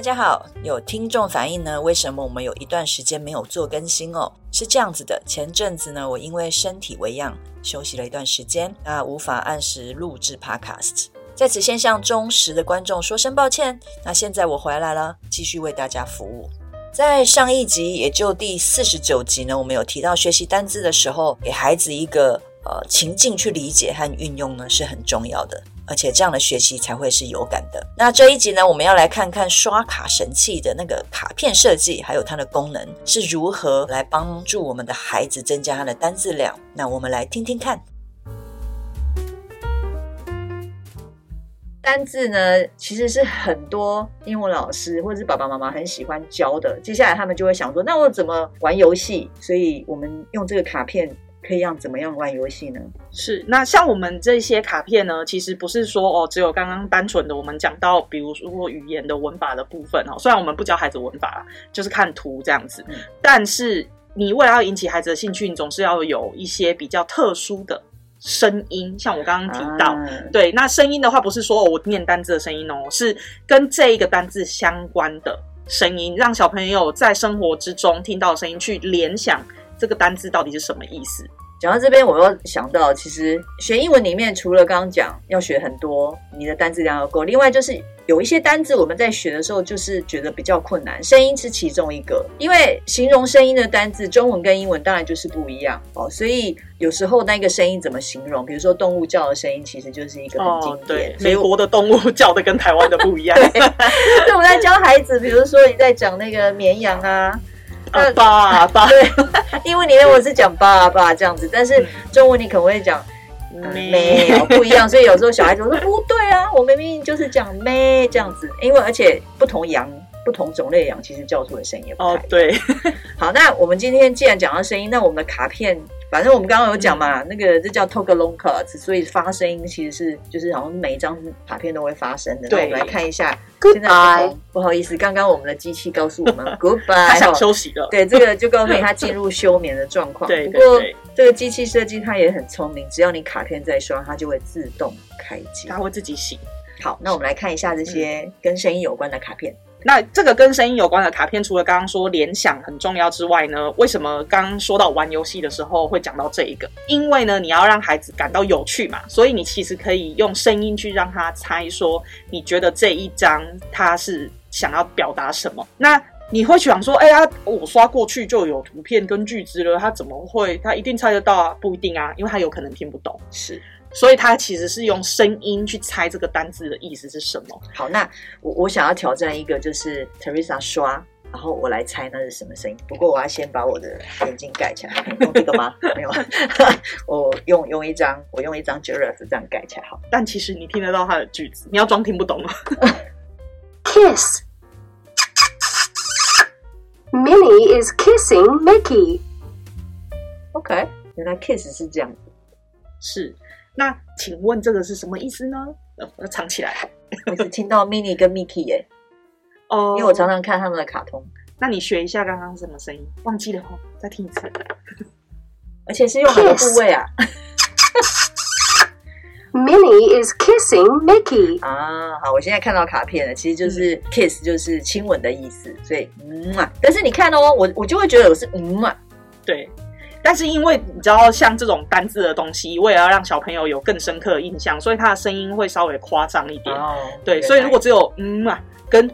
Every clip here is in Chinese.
大家好，有听众反映呢，为什么我们有一段时间没有做更新哦？是这样子的，前阵子呢，我因为身体为恙，休息了一段时间，那无法按时录制 Podcast，在此先向忠实的观众说声抱歉。那现在我回来了，继续为大家服务。在上一集，也就第四十九集呢，我们有提到学习单字的时候，给孩子一个呃情境去理解和运用呢，是很重要的。而且这样的学习才会是有感的。那这一集呢，我们要来看看刷卡神器的那个卡片设计，还有它的功能是如何来帮助我们的孩子增加他的单字量。那我们来听听看。单字呢，其实是很多英文老师或者是爸爸妈妈很喜欢教的。接下来他们就会想说，那我怎么玩游戏？所以我们用这个卡片。可以让怎么样玩游戏呢？是，那像我们这些卡片呢，其实不是说哦，只有刚刚单纯的我们讲到，比如说语言的文法的部分哦。虽然我们不教孩子文法，就是看图这样子，嗯、但是你为了要引起孩子的兴趣，你总是要有一些比较特殊的声音。像我刚刚提到，啊、对，那声音的话，不是说、哦、我念单字的声音哦，是跟这一个单字相关的声音，让小朋友在生活之中听到的声音去联想。这个单字到底是什么意思？讲到这边，我又想到，其实学英文里面，除了刚刚讲要学很多，你的单字量要够，另外就是有一些单字我们在学的时候，就是觉得比较困难。声音是其中一个，因为形容声音的单字，中文跟英文当然就是不一样哦。所以有时候那个声音怎么形容？比如说动物叫的声音，其实就是一个很经典。哦、美国的动物 叫的跟台湾的不一样。对，所以我们在教孩子，比如说你在讲那个绵羊啊。啊，爸爸，对，因为你认为是讲爸爸这样子，但是中文你可能会讲咩，不一样，所以有时候小孩子我说不对啊，我明明就是讲咩这样子，因为而且不同羊、不同种类羊，其实叫出的声音也不太对。好，那我们今天既然讲到声音，那我们的卡片。反正我们刚刚有讲嘛，嗯、那个这叫 talk along cards，所以发声音其实是就是好像每一张卡片都会发声的。对，那我们来看一下。Goodbye。不好意思，刚刚我们的机器告诉我们 Goodbye，他想休息了。对，这个就告诉你他进入休眠的状况。对，不过这个机器设计它也很聪明，只要你卡片在刷，它就会自动开机，它会自己醒。好，那我们来看一下这些跟声音有关的卡片。那这个跟声音有关的卡片，除了刚刚说联想很重要之外呢，为什么刚刚说到玩游戏的时候会讲到这一个？因为呢，你要让孩子感到有趣嘛，所以你其实可以用声音去让他猜说，你觉得这一张他是想要表达什么？那你会想说，哎呀，我刷过去就有图片跟句子了，他怎么会？他一定猜得到啊？不一定啊，因为他有可能听不懂。是。所以他其实是用声音去猜这个单字的意思是什么。好，那我我想要挑战一个，就是 Teresa 刷，然后我来猜那是什么声音。不过我要先把我的眼睛盖起来，用这个吗？没有，我用用一张，我用一张 Giraffe 这样盖起来。好，但其实你听得到他的句子，你要装听不懂吗？Kiss。Minnie is kissing Mickey。OK，原来 kiss 是这样子，是。那请问这个是什么意思呢？呃，要藏起来。我只听到 Minnie 跟 Mickey 耶。哦，因为我常常看他们的卡通。那你学一下刚刚什么声音？忘记了哦，再听一次。而且是用哪个部位啊？Minnie is kissing Mickey。啊，好，我现在看到卡片了，其实就是 kiss，就是亲吻的意思。所以，嗯啊，但是你看哦，我我就会觉得我是嗯啊，对。但是因为你知道，像这种单字的东西，为了要让小朋友有更深刻的印象，所以他的声音会稍微夸张一点。哦，对，所以如果只有嗯啊跟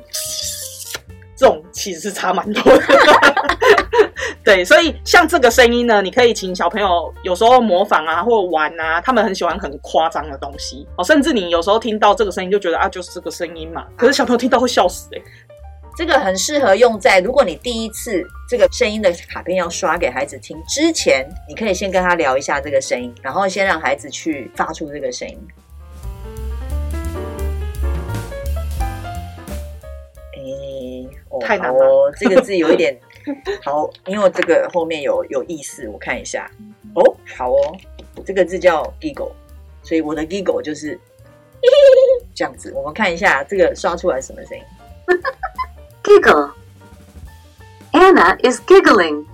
这种，其实是差蛮多的。对，所以像这个声音呢，你可以请小朋友有时候模仿啊，或玩啊，他们很喜欢很夸张的东西哦。甚至你有时候听到这个声音，就觉得啊，就是这个声音嘛。可是小朋友听到会笑死欸。这个很适合用在，如果你第一次这个声音的卡片要刷给孩子听之前，你可以先跟他聊一下这个声音，然后先让孩子去发出这个声音。哎，太难了哦，这个字有一点 好，因为这个后面有有意思，我看一下。哦，好哦，这个字叫 giggle，所以我的 giggle 就是 这样子。我们看一下这个刷出来什么声音。Giggle. Anna is giggling.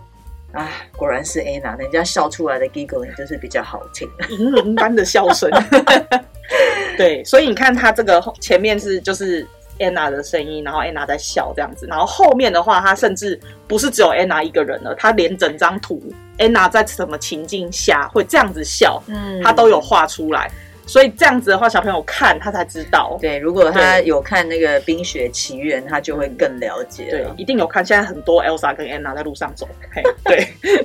哎，果然是 Anna，人家笑出来的 giggling 就是比较好听。银铃般的笑声。对，所以你看，它这个前面是就是 Anna 的声音，然后 Anna 在笑这样子，然后后面的话，它甚至不是只有 Anna 一个人了，它连整张图 Anna 在什么情境下会这样子笑，嗯它都有画出来。所以这样子的话，小朋友看他才知道。对，如果他有看那个《冰雪奇缘》，他就会更了解对。，一定有看。现在很多 Elsa 跟 Anna 在路上走。嘿，对。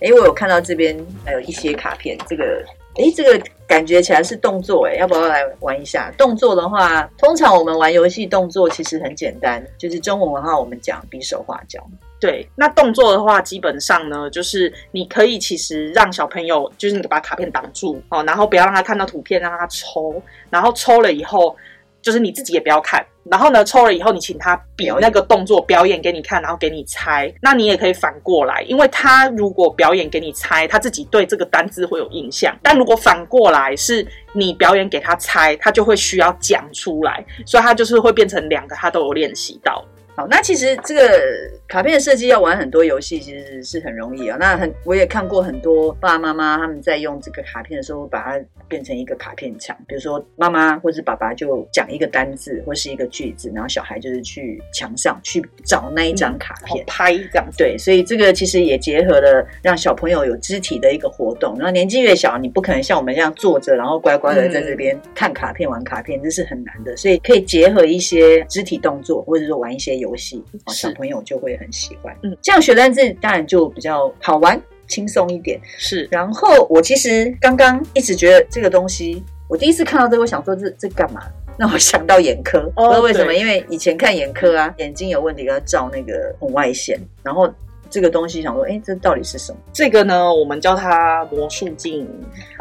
哎，我有看到这边还有一些卡片，这个，哎，这个感觉起来是动作，哎，要不要来玩一下？动作的话，通常我们玩游戏动作其实很简单，就是中文的话，我们讲比手画脚。对，那动作的话，基本上呢，就是你可以其实让小朋友，就是你把卡片挡住哦，然后不要让他看到图片，让他抽，然后抽了以后，就是你自己也不要看，然后呢，抽了以后，你请他比那个动作表演给你看，然后给你猜。那你也可以反过来，因为他如果表演给你猜，他自己对这个单字会有印象；但如果反过来是你表演给他猜，他就会需要讲出来，所以他就是会变成两个，他都有练习到。好，那其实这个卡片的设计要玩很多游戏，其实是很容易啊。那很，我也看过很多爸爸妈妈他们在用这个卡片的时候，把它变成一个卡片墙。比如说妈妈或者爸爸就讲一个单字或是一个句子，然后小孩就是去墙上去找那一张卡片、嗯、拍这样子。对，所以这个其实也结合了让小朋友有肢体的一个活动。然后年纪越小，你不可能像我们这样坐着，然后乖乖的在这边看卡片、玩卡片，这是很难的。所以可以结合一些肢体动作，或者说玩一些游戏，小朋友就会很喜欢。嗯，这样学单字当然就比较好玩、轻松一点。是。然后我其实刚刚一直觉得这个东西，我第一次看到这个，我想说这这干嘛？那我想到眼科，哦、不知道为什么，因为以前看眼科啊，眼睛有问题要照那个红外线，然后。这个东西想说，哎，这到底是什么？这个呢，我们叫它魔术镜，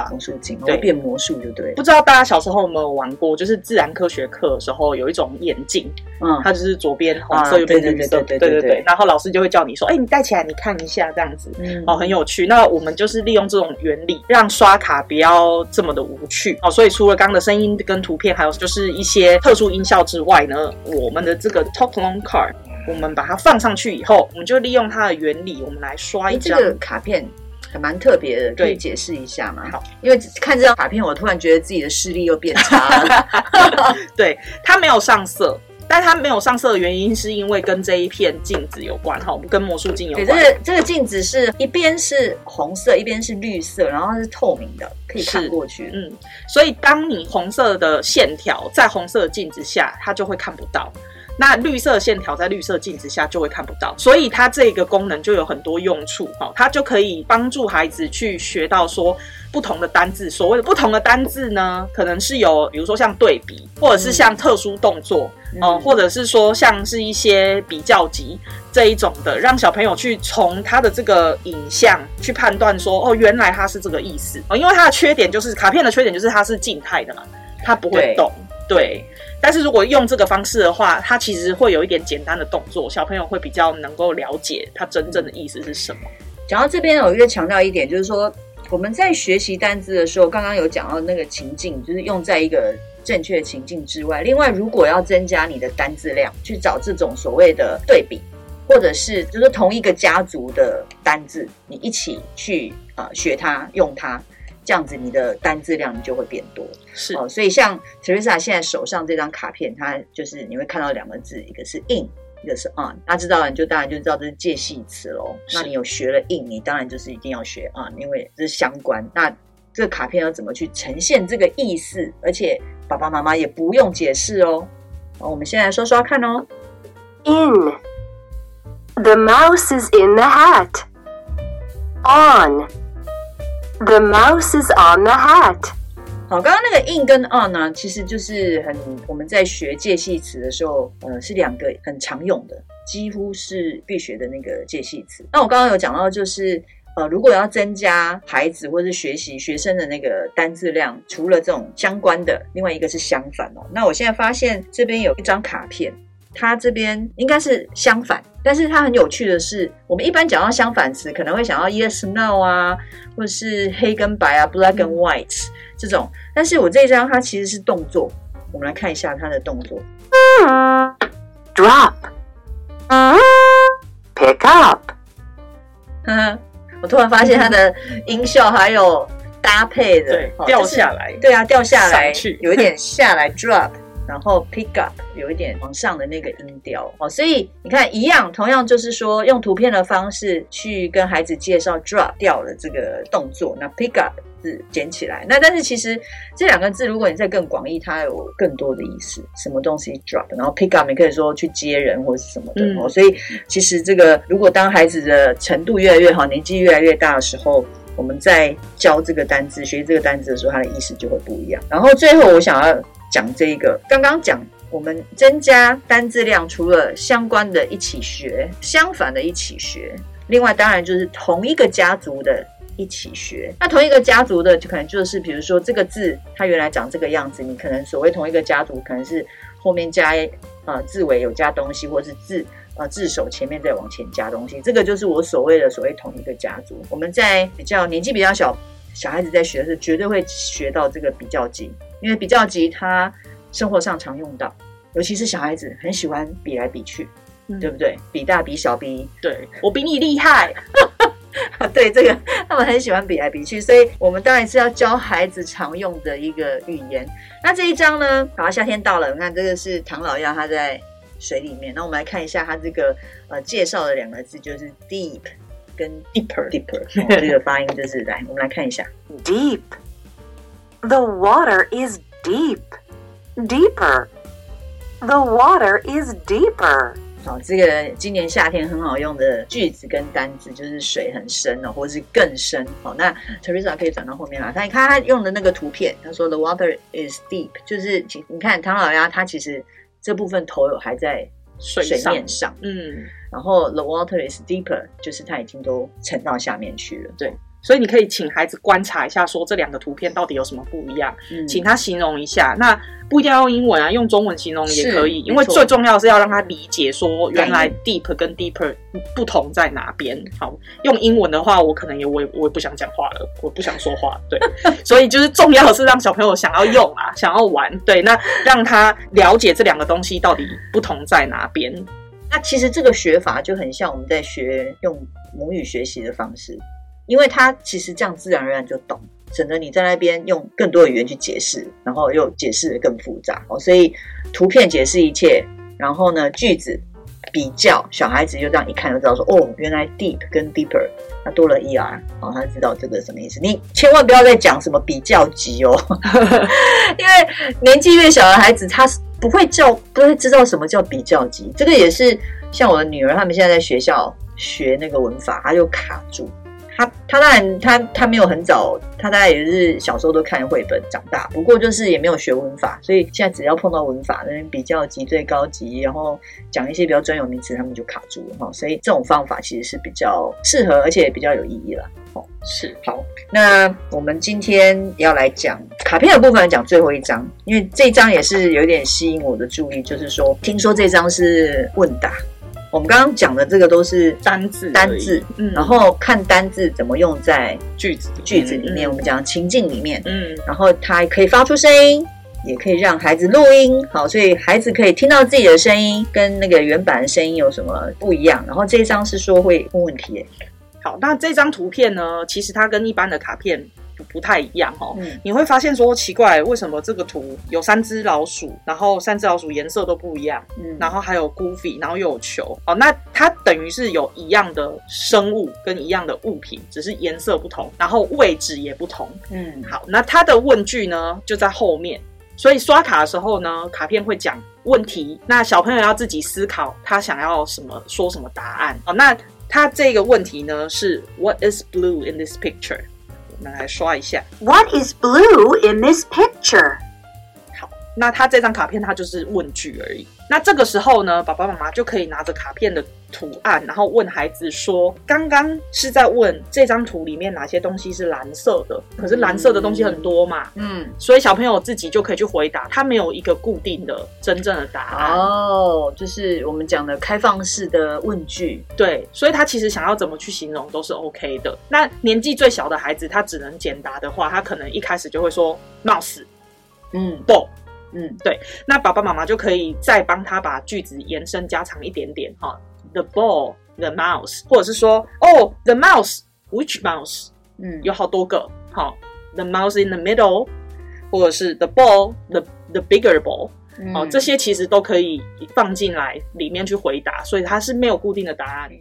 魔术镜，对，变魔术就对。不知道大家小时候有没有玩过？就是自然科学课的时候，有一种眼镜，嗯，它就是左边红色，右边绿色，对对对对。然后老师就会叫你说，哎，你戴起来，你看一下，这样子，嗯，哦，很有趣。那我们就是利用这种原理，让刷卡不要这么的无趣哦。所以除了刚刚的声音跟图片，还有就是一些特殊音效之外呢，我们的这个 Talk Long Card。我们把它放上去以后，我们就利用它的原理，我们来刷一张。这个卡片还蛮特别的，可以解释一下吗？好，因为看这张卡片，我突然觉得自己的视力又变差了。对，它没有上色，但它没有上色的原因是因为跟这一片镜子有关哈，跟魔术镜有关。对，这个这个镜子是一边是红色，一边是绿色，然后它是透明的，可以看过去。嗯，所以当你红色的线条在红色的镜子下，它就会看不到。那绿色线条在绿色镜子下就会看不到，所以它这个功能就有很多用处哈，它就可以帮助孩子去学到说不同的单字。所谓的不同的单字呢，可能是有，比如说像对比，或者是像特殊动作，哦、嗯，或者是说像是一些比较级这一种的，让小朋友去从他的这个影像去判断说，哦，原来它是这个意思哦。因为它的缺点就是卡片的缺点就是它是静态的嘛，它不会动，对。但是如果用这个方式的话，它其实会有一点简单的动作，小朋友会比较能够了解它真正的意思是什么。讲到这边，我又强调一点，就是说我们在学习单字的时候，刚刚有讲到那个情境，就是用在一个正确情境之外。另外，如果要增加你的单字量，去找这种所谓的对比，或者是就是同一个家族的单字，你一起去啊、学它，用它。这样子，你的单字量就会变多。是哦，所以像 Teresa 现在手上这张卡片，它就是你会看到两个字，一个是 in，一个是 on。那知道了，你就当然就知道这是介系词喽。那你有学了 in，你当然就是一定要学 on，因为这是相关。那这个卡片要怎么去呈现这个意思？而且爸爸妈妈也不用解释哦。好，我们先来说说看哦。In the mouse is in the hat. On The mouse is on the hat。好，刚刚那个 in 跟 on 呢，其实就是很我们在学介系词的时候，呃，是两个很常用的，几乎是必学的那个介系词。那我刚刚有讲到，就是呃，如果要增加孩子或是学习学生的那个单字量，除了这种相关的，另外一个是相反哦。那我现在发现这边有一张卡片，它这边应该是相反，但是它很有趣的是，我们一般讲到相反词，可能会想到 yes no 啊，或者是黑跟白啊，black and white 这种。但是我这一张它其实是动作，我们来看一下它的动作：drop，pick up。呵呵。我突然发现它的音效还有搭配的，对，掉下来，对啊，掉下来，去有一点下来 drop，然后 pick up，有一点往上的那个音调哦，所以你看一样，同样就是说用图片的方式去跟孩子介绍 drop 掉的这个动作，那 pick up。字捡起来，那但是其实这两个字，如果你再更广义，它有更多的意思。什么东西 drop，然后 pick up，你可以说去接人或是什么的哦。嗯、所以其实这个，如果当孩子的程度越来越好，年纪越来越大的时候，我们在教这个单字、学习这个单字的时候，它的意思就会不一样。然后最后我想要讲这一个，刚刚讲我们增加单字量，除了相关的一起学，相反的一起学，另外当然就是同一个家族的。一起学，那同一个家族的就可能就是，比如说这个字它原来长这个样子，你可能所谓同一个家族，可能是后面加呃字尾有加东西，或是字呃字首前面再往前加东西，这个就是我所谓的所谓同一个家族。我们在比较年纪比较小小孩子在学的时候，绝对会学到这个比较级，因为比较级它生活上常用到，尤其是小孩子很喜欢比来比去，嗯、对不对？比大比小比，对我比你厉害。对这个，他们很喜欢比来比去，所以我们当然是要教孩子常用的一个语言。那这一张呢？好，夏天到了，你看这个是唐老鸭，它在水里面。那我们来看一下它这个呃介绍的两个字，就是 deep 跟 deeper，deeper，deeper 这个发音就是来，我们来看一下 deep。The water is deep. Deeper. The water is deeper. 好，这个今年夏天很好用的句子跟单字就是水很深哦，或者是更深。好，那 Teresa 可以转到后面来。他你看他用的那个图片，他说 The water is deep，就是你看唐老鸭，他其实这部分头有还在水面上，嗯，然后 The water is deeper，就是它已经都沉到下面去了，对。所以你可以请孩子观察一下，说这两个图片到底有什么不一样，嗯、请他形容一下。那不一定要用英文啊，用中文形容也可以。因为最重要的是要让他理解说，原来 deep 跟 deeper 不同在哪边。好，用英文的话，我可能也我也我也不想讲话了，我不想说话。对，所以就是重要的是让小朋友想要用啊，想要玩。对，那让他了解这两个东西到底不同在哪边。那其实这个学法就很像我们在学用母语学习的方式。因为他其实这样自然而然就懂，省得你在那边用更多的语言去解释，然后又解释的更复杂哦。所以图片解释一切，然后呢句子比较，小孩子就这样一看就知道说哦，原来 deep 跟 deeper 它多了 er，哦，他知道这个什么意思。你千万不要再讲什么比较级哦，因为年纪越小的孩子他不会叫，不会知道什么叫比较级。这个也是像我的女儿，他们现在在学校学那个文法，他就卡住。他他当然他他没有很早，他大概也是小时候都看绘本长大，不过就是也没有学文法，所以现在只要碰到文法，那边比较级最高级，然后讲一些比较专有名词，他们就卡住了哈。所以这种方法其实是比较适合，而且也比较有意义了。哦，是好。那我们今天要来讲卡片的部分，讲最后一张，因为这张也是有点吸引我的注意，就是说听说这张是问答。我们刚刚讲的这个都是单字，单字，嗯，然后看单字怎么用在句子句子里面。嗯、我们讲情境里面，嗯，然后它可以发出声音，也可以让孩子录音，好，所以孩子可以听到自己的声音跟那个原版的声音有什么不一样。然后这一张是说会问问题，好，那这张图片呢，其实它跟一般的卡片。不太一样哦，嗯、你会发现说奇怪，为什么这个图有三只老鼠，然后三只老鼠颜色都不一样，嗯，然后还有 Goofy，然后又有球，哦，那它等于是有一样的生物跟一样的物品，只是颜色不同，然后位置也不同，嗯，好，那它的问句呢就在后面，所以刷卡的时候呢，卡片会讲问题，那小朋友要自己思考他想要什么，说什么答案，哦，那他这个问题呢是 What is blue in this picture？那来刷一下。What is blue in this picture？好，那他这张卡片它就是问句而已。那这个时候呢，爸爸妈妈就可以拿着卡片的图案，然后问孩子说：“刚刚是在问这张图里面哪些东西是蓝色的？可是蓝色的东西很多嘛，嗯，所以小朋友自己就可以去回答，他没有一个固定的真正的答案。哦，就是我们讲的开放式的问句，对，所以他其实想要怎么去形容都是 OK 的。那年纪最小的孩子，他只能简答的话，他可能一开始就会说 mouse，嗯，ball。嗯，对，那爸爸妈妈就可以再帮他把句子延伸加长一点点哈。The ball, the mouse，或者是说哦，the mouse，which mouse？嗯，有好多个。好，the mouse in the middle，或者是 the ball，the the bigger ball。哦，这些其实都可以放进来里面去回答，所以它是没有固定的答案。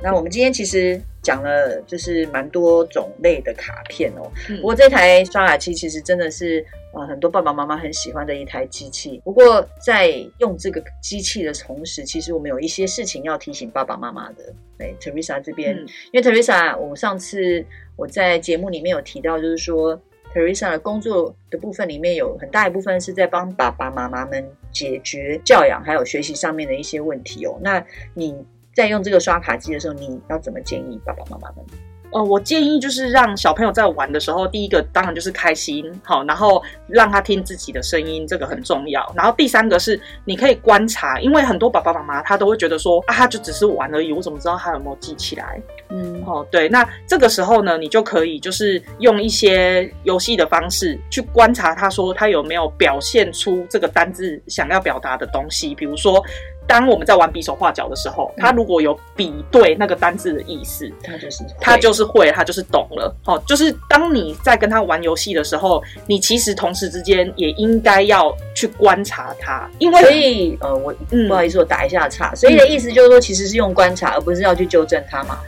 那我们今天其实。讲了就是蛮多种类的卡片哦，不过这台刷卡机其实真的是呃很多爸爸妈妈很喜欢的一台机器。不过在用这个机器的同时，其实我们有一些事情要提醒爸爸妈妈的。对，Teresa 这边，嗯、因为 Teresa 我们上次我在节目里面有提到，就是说 Teresa 的工作的部分里面有很大一部分是在帮爸爸妈妈们解决教养还有学习上面的一些问题哦。那你。在用这个刷卡机的时候，你要怎么建议爸爸妈妈们？呃，我建议就是让小朋友在玩的时候，第一个当然就是开心，好，然后让他听自己的声音，这个很重要。然后第三个是你可以观察，因为很多爸爸妈妈他都会觉得说啊，他就只是玩而已，我怎么知道他有没有记起来？嗯，哦，对，那这个时候呢，你就可以就是用一些游戏的方式去观察他说他有没有表现出这个单字想要表达的东西，比如说。当我们在玩比手画脚的时候，他如果有比对那个单字的意思，他就是他就是会，他就是懂了。好，就是当你在跟他玩游戏的时候，你其实同时之间也应该要去观察他，因为所以呃，我不好意思，我打一下岔。所以的意思就是说，其实是用观察，而不是要去纠正他嘛。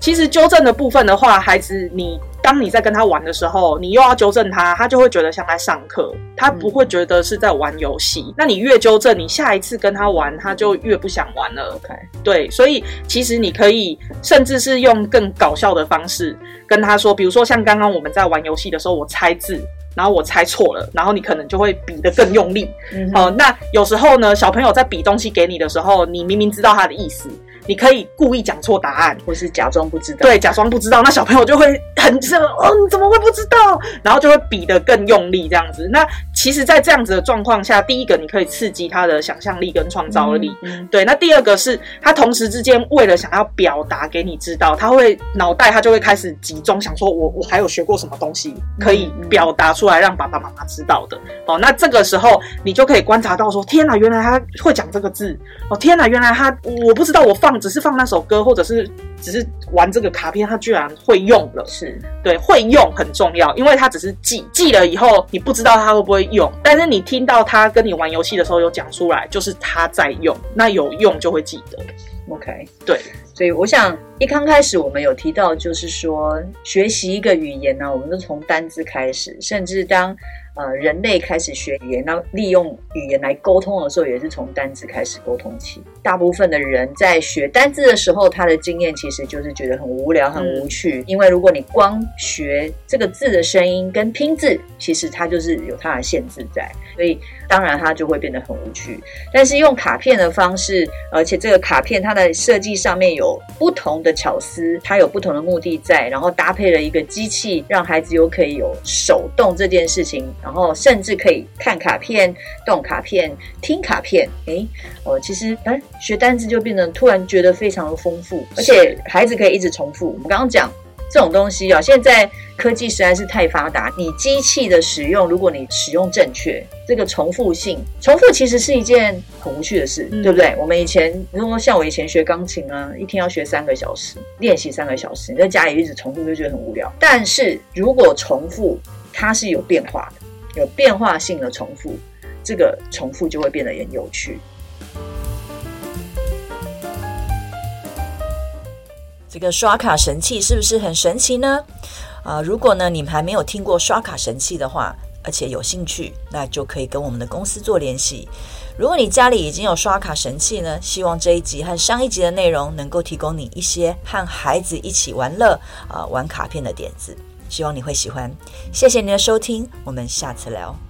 其实纠正的部分的话，孩子你。当你在跟他玩的时候，你又要纠正他，他就会觉得像在上课，他不会觉得是在玩游戏。嗯、那你越纠正，你下一次跟他玩，他就越不想玩了。OK，对，所以其实你可以甚至是用更搞笑的方式跟他说，比如说像刚刚我们在玩游戏的时候，我猜字，然后我猜错了，然后你可能就会比得更用力。好、嗯呃，那有时候呢，小朋友在比东西给你的时候，你明明知道他的意思。你可以故意讲错答案，或是假装不知道。对，假装不知道，那小朋友就会很这哦，你怎么会不知道？然后就会比得更用力这样子。那其实，在这样子的状况下，第一个你可以刺激他的想象力跟创造力。嗯，嗯对。那第二个是他同时之间为了想要表达给你知道，他会脑袋他就会开始集中想说我，我我还有学过什么东西可以表达出来让爸爸妈妈知道的。哦，那这个时候你就可以观察到说，天哪，原来他会讲这个字。哦，天哪，原来他我不知道我放。只是放那首歌，或者是只是玩这个卡片，他居然会用了。是对，会用很重要，因为他只是记记了以后，你不知道他会不会用，但是你听到他跟你玩游戏的时候有讲出来，就是他在用，那有用就会记得。OK，对，所以我想一刚开始我们有提到，就是说学习一个语言呢、啊，我们都从单字开始，甚至当。呃，人类开始学语言，那利用语言来沟通的时候，也是从单字开始沟通起。大部分的人在学单字的时候，他的经验其实就是觉得很无聊、很无趣。嗯、因为如果你光学这个字的声音跟拼字，其实它就是有它的限制在，所以当然它就会变得很无趣。但是用卡片的方式，而且这个卡片它的设计上面有不同的巧思，它有不同的目的在，然后搭配了一个机器，让孩子又可以有手动这件事情。然后甚至可以看卡片、动卡片、听卡片，诶，哦，其实哎，学单词就变得突然觉得非常的丰富，而且孩子可以一直重复。我们刚刚讲这种东西啊，现在科技实在是太发达，你机器的使用，如果你使用正确，这个重复性，重复其实是一件很无趣的事，嗯、对不对？我们以前，如果像我以前学钢琴啊，一天要学三个小时，练习三个小时，你在家里一直重复就觉得很无聊。但是如果重复，它是有变化的。有变化性的重复，这个重复就会变得很有趣。这个刷卡神器是不是很神奇呢？啊、如果呢你们还没有听过刷卡神器的话，而且有兴趣，那就可以跟我们的公司做联系。如果你家里已经有刷卡神器呢，希望这一集和上一集的内容能够提供你一些和孩子一起玩乐啊、玩卡片的点子。希望你会喜欢，谢谢你的收听，我们下次聊。